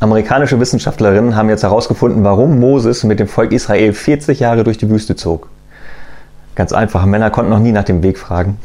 Amerikanische Wissenschaftlerinnen haben jetzt herausgefunden, warum Moses mit dem Volk Israel 40 Jahre durch die Wüste zog. Ganz einfach, Männer konnten noch nie nach dem Weg fragen.